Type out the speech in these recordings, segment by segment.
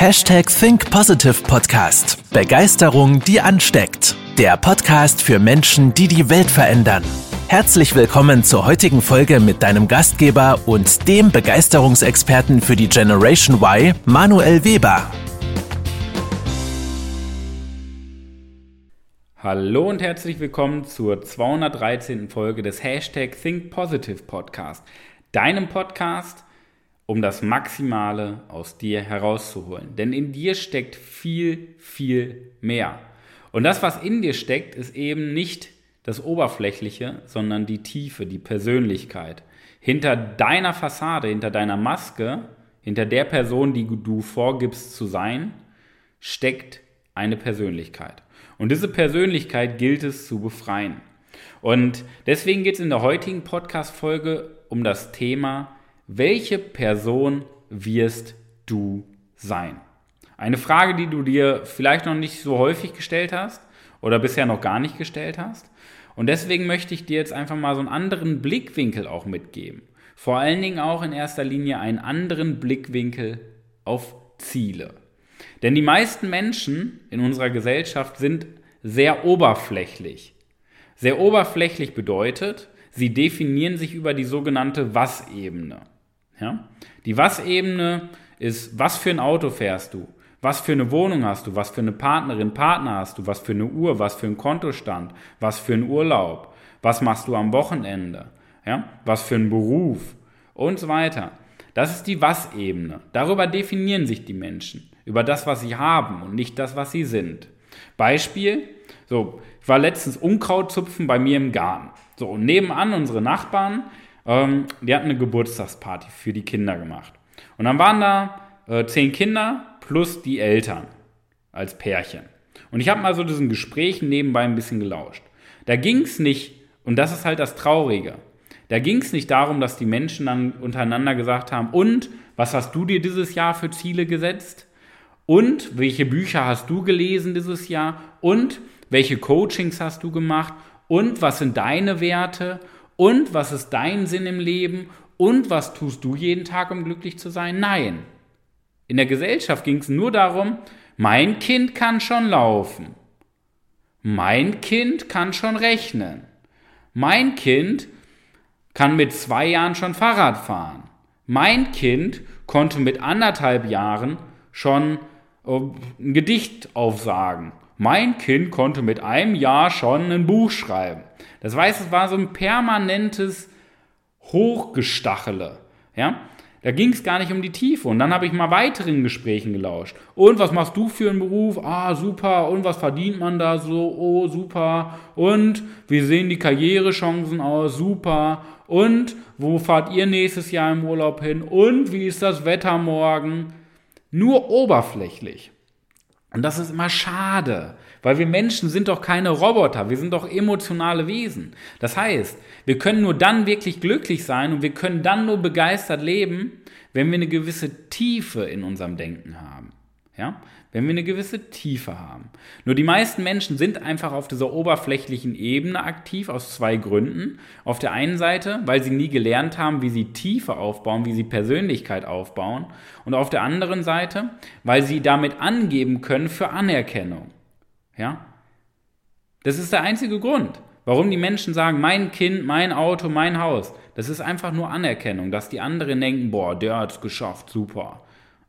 Hashtag Think Positive Podcast. Begeisterung, die ansteckt. Der Podcast für Menschen, die die Welt verändern. Herzlich willkommen zur heutigen Folge mit deinem Gastgeber und dem Begeisterungsexperten für die Generation Y, Manuel Weber. Hallo und herzlich willkommen zur 213. Folge des Hashtag Think Positive Podcast, deinem Podcast um das Maximale aus dir herauszuholen. Denn in dir steckt viel, viel mehr. Und das, was in dir steckt, ist eben nicht das Oberflächliche, sondern die Tiefe, die Persönlichkeit. Hinter deiner Fassade, hinter deiner Maske, hinter der Person, die du vorgibst zu sein, steckt eine Persönlichkeit. Und diese Persönlichkeit gilt es zu befreien. Und deswegen geht es in der heutigen Podcast-Folge um das Thema welche Person wirst du sein? Eine Frage, die du dir vielleicht noch nicht so häufig gestellt hast oder bisher noch gar nicht gestellt hast. Und deswegen möchte ich dir jetzt einfach mal so einen anderen Blickwinkel auch mitgeben. Vor allen Dingen auch in erster Linie einen anderen Blickwinkel auf Ziele. Denn die meisten Menschen in unserer Gesellschaft sind sehr oberflächlich. Sehr oberflächlich bedeutet, sie definieren sich über die sogenannte Was-Ebene. Ja? Die Was-Ebene ist, was für ein Auto fährst du? Was für eine Wohnung hast du? Was für eine Partnerin, Partner hast du? Was für eine Uhr? Was für ein Kontostand? Was für ein Urlaub? Was machst du am Wochenende? Ja? Was für ein Beruf? Und so weiter. Das ist die Was-Ebene. Darüber definieren sich die Menschen. Über das, was sie haben und nicht das, was sie sind. Beispiel, so, ich war letztens Unkraut zupfen bei mir im Garten. So, und nebenan unsere Nachbarn, ähm, die hatten eine Geburtstagsparty für die Kinder gemacht. Und dann waren da äh, zehn Kinder plus die Eltern als Pärchen. Und ich habe mal so diesen Gesprächen nebenbei ein bisschen gelauscht. Da ging es nicht, und das ist halt das Traurige, da ging es nicht darum, dass die Menschen dann untereinander gesagt haben, und was hast du dir dieses Jahr für Ziele gesetzt? Und welche Bücher hast du gelesen dieses Jahr? Und welche Coachings hast du gemacht? Und was sind deine Werte? Und was ist dein Sinn im Leben? Und was tust du jeden Tag, um glücklich zu sein? Nein. In der Gesellschaft ging es nur darum, mein Kind kann schon laufen. Mein Kind kann schon rechnen. Mein Kind kann mit zwei Jahren schon Fahrrad fahren. Mein Kind konnte mit anderthalb Jahren schon äh, ein Gedicht aufsagen. Mein Kind konnte mit einem Jahr schon ein Buch schreiben. Das heißt, es war so ein permanentes Hochgestachele. Ja? Da ging es gar nicht um die Tiefe. Und dann habe ich mal weiteren Gesprächen gelauscht. Und was machst du für einen Beruf? Ah, super. Und was verdient man da so? Oh, super. Und wie sehen die Karrierechancen aus? Super. Und wo fahrt ihr nächstes Jahr im Urlaub hin? Und wie ist das Wetter morgen? Nur oberflächlich. Und das ist immer schade, weil wir Menschen sind doch keine Roboter, wir sind doch emotionale Wesen. Das heißt, wir können nur dann wirklich glücklich sein und wir können dann nur begeistert leben, wenn wir eine gewisse Tiefe in unserem Denken haben. Ja? Wenn wir eine gewisse Tiefe haben. Nur die meisten Menschen sind einfach auf dieser oberflächlichen Ebene aktiv aus zwei Gründen. Auf der einen Seite, weil sie nie gelernt haben, wie sie Tiefe aufbauen, wie sie Persönlichkeit aufbauen. Und auf der anderen Seite, weil sie damit angeben können für Anerkennung. Ja? Das ist der einzige Grund. Warum die Menschen sagen, mein Kind, mein Auto, mein Haus. Das ist einfach nur Anerkennung, dass die anderen denken, boah, der hat es geschafft, super.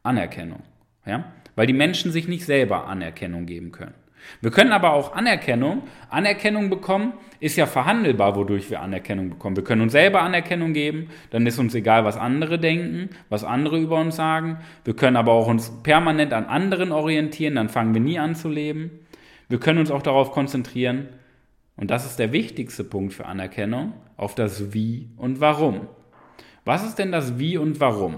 Anerkennung. Ja? weil die Menschen sich nicht selber Anerkennung geben können. Wir können aber auch Anerkennung, Anerkennung bekommen, ist ja verhandelbar, wodurch wir Anerkennung bekommen. Wir können uns selber Anerkennung geben, dann ist uns egal, was andere denken, was andere über uns sagen. Wir können aber auch uns permanent an anderen orientieren, dann fangen wir nie an zu leben. Wir können uns auch darauf konzentrieren, und das ist der wichtigste Punkt für Anerkennung, auf das Wie und Warum. Was ist denn das Wie und Warum?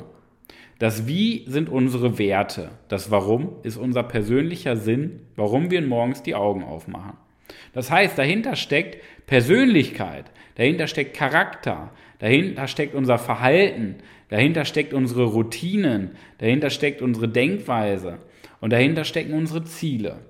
Das Wie sind unsere Werte. Das Warum ist unser persönlicher Sinn, warum wir morgens die Augen aufmachen. Das heißt, dahinter steckt Persönlichkeit, dahinter steckt Charakter, dahinter steckt unser Verhalten, dahinter steckt unsere Routinen, dahinter steckt unsere Denkweise und dahinter stecken unsere Ziele.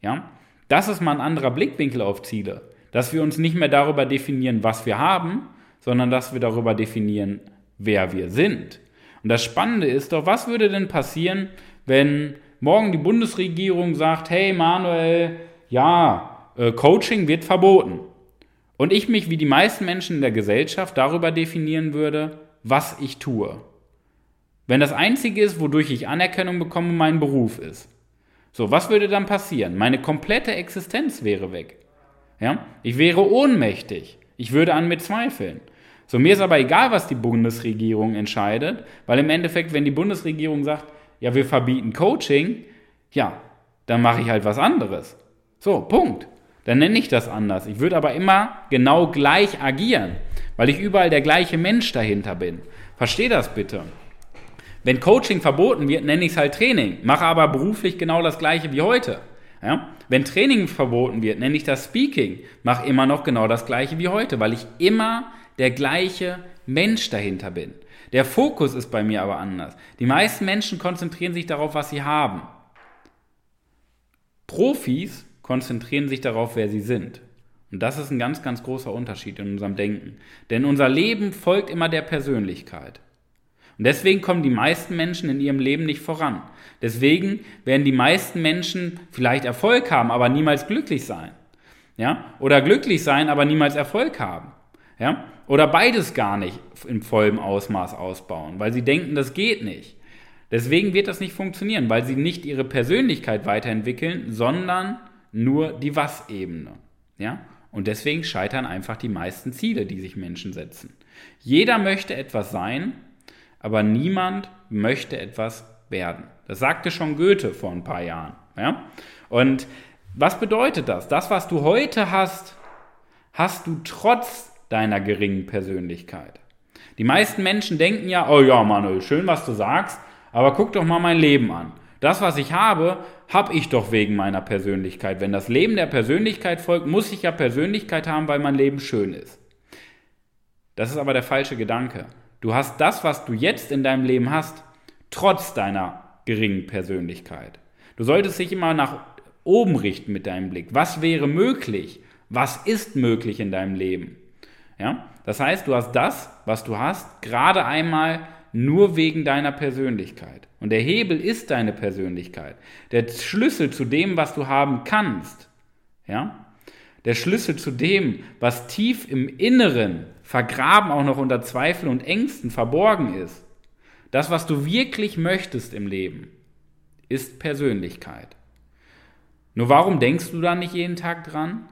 Ja? Das ist mal ein anderer Blickwinkel auf Ziele, dass wir uns nicht mehr darüber definieren, was wir haben, sondern dass wir darüber definieren, wer wir sind. Und das Spannende ist doch, was würde denn passieren, wenn morgen die Bundesregierung sagt, hey Manuel, ja, äh, Coaching wird verboten. Und ich mich wie die meisten Menschen in der Gesellschaft darüber definieren würde, was ich tue. Wenn das Einzige ist, wodurch ich Anerkennung bekomme, mein Beruf ist. So, was würde dann passieren? Meine komplette Existenz wäre weg. Ja? Ich wäre ohnmächtig. Ich würde an mir zweifeln. So, mir ist aber egal, was die Bundesregierung entscheidet, weil im Endeffekt, wenn die Bundesregierung sagt, ja, wir verbieten Coaching, ja, dann mache ich halt was anderes. So, Punkt. Dann nenne ich das anders. Ich würde aber immer genau gleich agieren, weil ich überall der gleiche Mensch dahinter bin. Versteh das bitte. Wenn Coaching verboten wird, nenne ich es halt Training, mache aber beruflich genau das gleiche wie heute. Ja? Wenn Training verboten wird, nenne ich das Speaking, mache immer noch genau das gleiche wie heute, weil ich immer der gleiche Mensch dahinter bin. Der Fokus ist bei mir aber anders. Die meisten Menschen konzentrieren sich darauf, was sie haben. Profis konzentrieren sich darauf, wer sie sind. Und das ist ein ganz, ganz großer Unterschied in unserem Denken. Denn unser Leben folgt immer der Persönlichkeit. Und deswegen kommen die meisten Menschen in ihrem Leben nicht voran. Deswegen werden die meisten Menschen vielleicht Erfolg haben, aber niemals glücklich sein. Ja? Oder glücklich sein, aber niemals Erfolg haben. Ja? Oder beides gar nicht in vollem Ausmaß ausbauen, weil sie denken, das geht nicht. Deswegen wird das nicht funktionieren, weil sie nicht ihre Persönlichkeit weiterentwickeln, sondern nur die Was-Ebene. Ja? Und deswegen scheitern einfach die meisten Ziele, die sich Menschen setzen. Jeder möchte etwas sein, aber niemand möchte etwas werden. Das sagte schon Goethe vor ein paar Jahren. Ja? Und was bedeutet das? Das, was du heute hast, hast du trotz deiner geringen Persönlichkeit. Die meisten Menschen denken ja, oh ja, Manuel, schön, was du sagst, aber guck doch mal mein Leben an. Das, was ich habe, habe ich doch wegen meiner Persönlichkeit. Wenn das Leben der Persönlichkeit folgt, muss ich ja Persönlichkeit haben, weil mein Leben schön ist. Das ist aber der falsche Gedanke. Du hast das, was du jetzt in deinem Leben hast, trotz deiner geringen Persönlichkeit. Du solltest dich immer nach oben richten mit deinem Blick. Was wäre möglich? Was ist möglich in deinem Leben? Ja? Das heißt, du hast das, was du hast, gerade einmal nur wegen deiner Persönlichkeit. Und der Hebel ist deine Persönlichkeit. Der Schlüssel zu dem, was du haben kannst, ja? Der Schlüssel zu dem, was tief im Inneren, vergraben auch noch unter Zweifel und Ängsten verborgen ist. Das, was du wirklich möchtest im Leben, ist Persönlichkeit. Nur warum denkst du da nicht jeden Tag dran?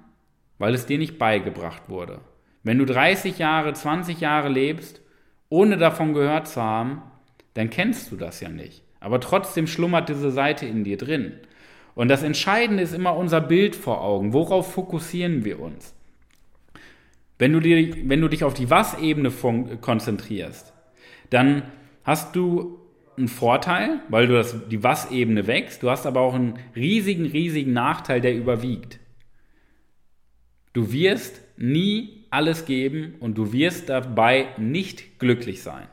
Weil es dir nicht beigebracht wurde. Wenn du 30 Jahre, 20 Jahre lebst, ohne davon gehört zu haben, dann kennst du das ja nicht. Aber trotzdem schlummert diese Seite in dir drin. Und das Entscheidende ist immer unser Bild vor Augen. Worauf fokussieren wir uns? Wenn du, dir, wenn du dich auf die Was-Ebene konzentrierst, dann hast du einen Vorteil, weil du das, die Was-Ebene wächst. Du hast aber auch einen riesigen, riesigen Nachteil, der überwiegt. Du wirst nie alles geben und du wirst dabei nicht glücklich sein.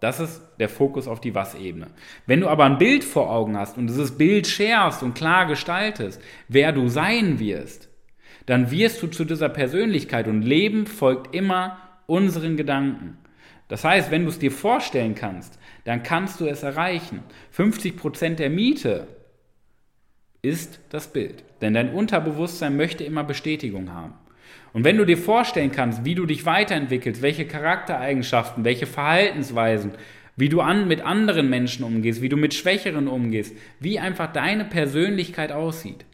Das ist der Fokus auf die Was-Ebene. Wenn du aber ein Bild vor Augen hast und dieses Bild schärfst und klar gestaltest, wer du sein wirst, dann wirst du zu dieser Persönlichkeit und Leben folgt immer unseren Gedanken. Das heißt, wenn du es dir vorstellen kannst, dann kannst du es erreichen. 50% der Miete ist das Bild. Denn dein Unterbewusstsein möchte immer Bestätigung haben. Und wenn du dir vorstellen kannst, wie du dich weiterentwickelst, welche Charaktereigenschaften, welche Verhaltensweisen, wie du an, mit anderen Menschen umgehst, wie du mit Schwächeren umgehst, wie einfach deine Persönlichkeit aussieht,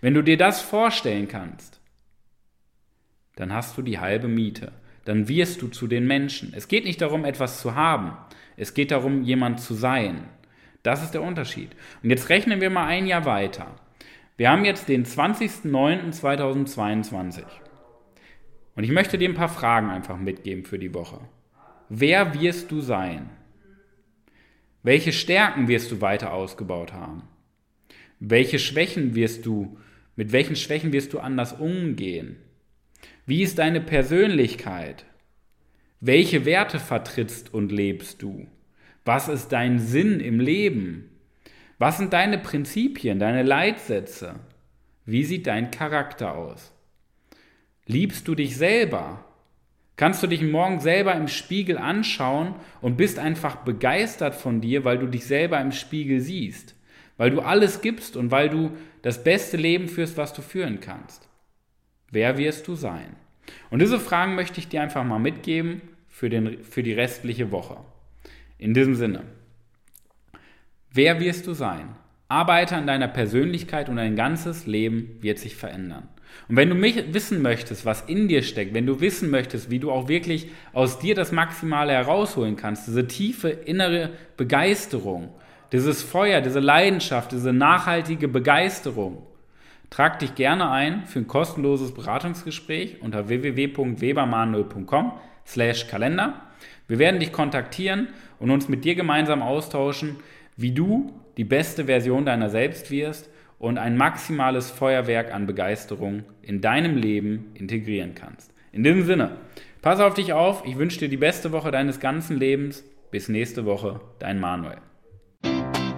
wenn du dir das vorstellen kannst, dann hast du die halbe Miete. Dann wirst du zu den Menschen. Es geht nicht darum, etwas zu haben. Es geht darum, jemand zu sein. Das ist der Unterschied. Und jetzt rechnen wir mal ein Jahr weiter. Wir haben jetzt den 20.09.2022. Und ich möchte dir ein paar Fragen einfach mitgeben für die Woche. Wer wirst du sein? Welche Stärken wirst du weiter ausgebaut haben? Welche Schwächen wirst du, mit welchen Schwächen wirst du anders umgehen? Wie ist deine Persönlichkeit? Welche Werte vertrittst und lebst du? Was ist dein Sinn im Leben? Was sind deine Prinzipien, deine Leitsätze? Wie sieht dein Charakter aus? Liebst du dich selber? Kannst du dich morgen selber im Spiegel anschauen und bist einfach begeistert von dir, weil du dich selber im Spiegel siehst? weil du alles gibst und weil du das beste Leben führst, was du führen kannst. Wer wirst du sein? Und diese Fragen möchte ich dir einfach mal mitgeben für, den, für die restliche Woche. In diesem Sinne, wer wirst du sein? Arbeite an deiner Persönlichkeit und dein ganzes Leben wird sich verändern. Und wenn du mich wissen möchtest, was in dir steckt, wenn du wissen möchtest, wie du auch wirklich aus dir das Maximale herausholen kannst, diese tiefe innere Begeisterung, dieses Feuer, diese Leidenschaft, diese nachhaltige Begeisterung, trag dich gerne ein für ein kostenloses Beratungsgespräch unter www.webermanuel.com slash Kalender. Wir werden dich kontaktieren und uns mit dir gemeinsam austauschen, wie du die beste Version deiner selbst wirst und ein maximales Feuerwerk an Begeisterung in deinem Leben integrieren kannst. In diesem Sinne, pass auf dich auf, ich wünsche dir die beste Woche deines ganzen Lebens. Bis nächste Woche, dein Manuel.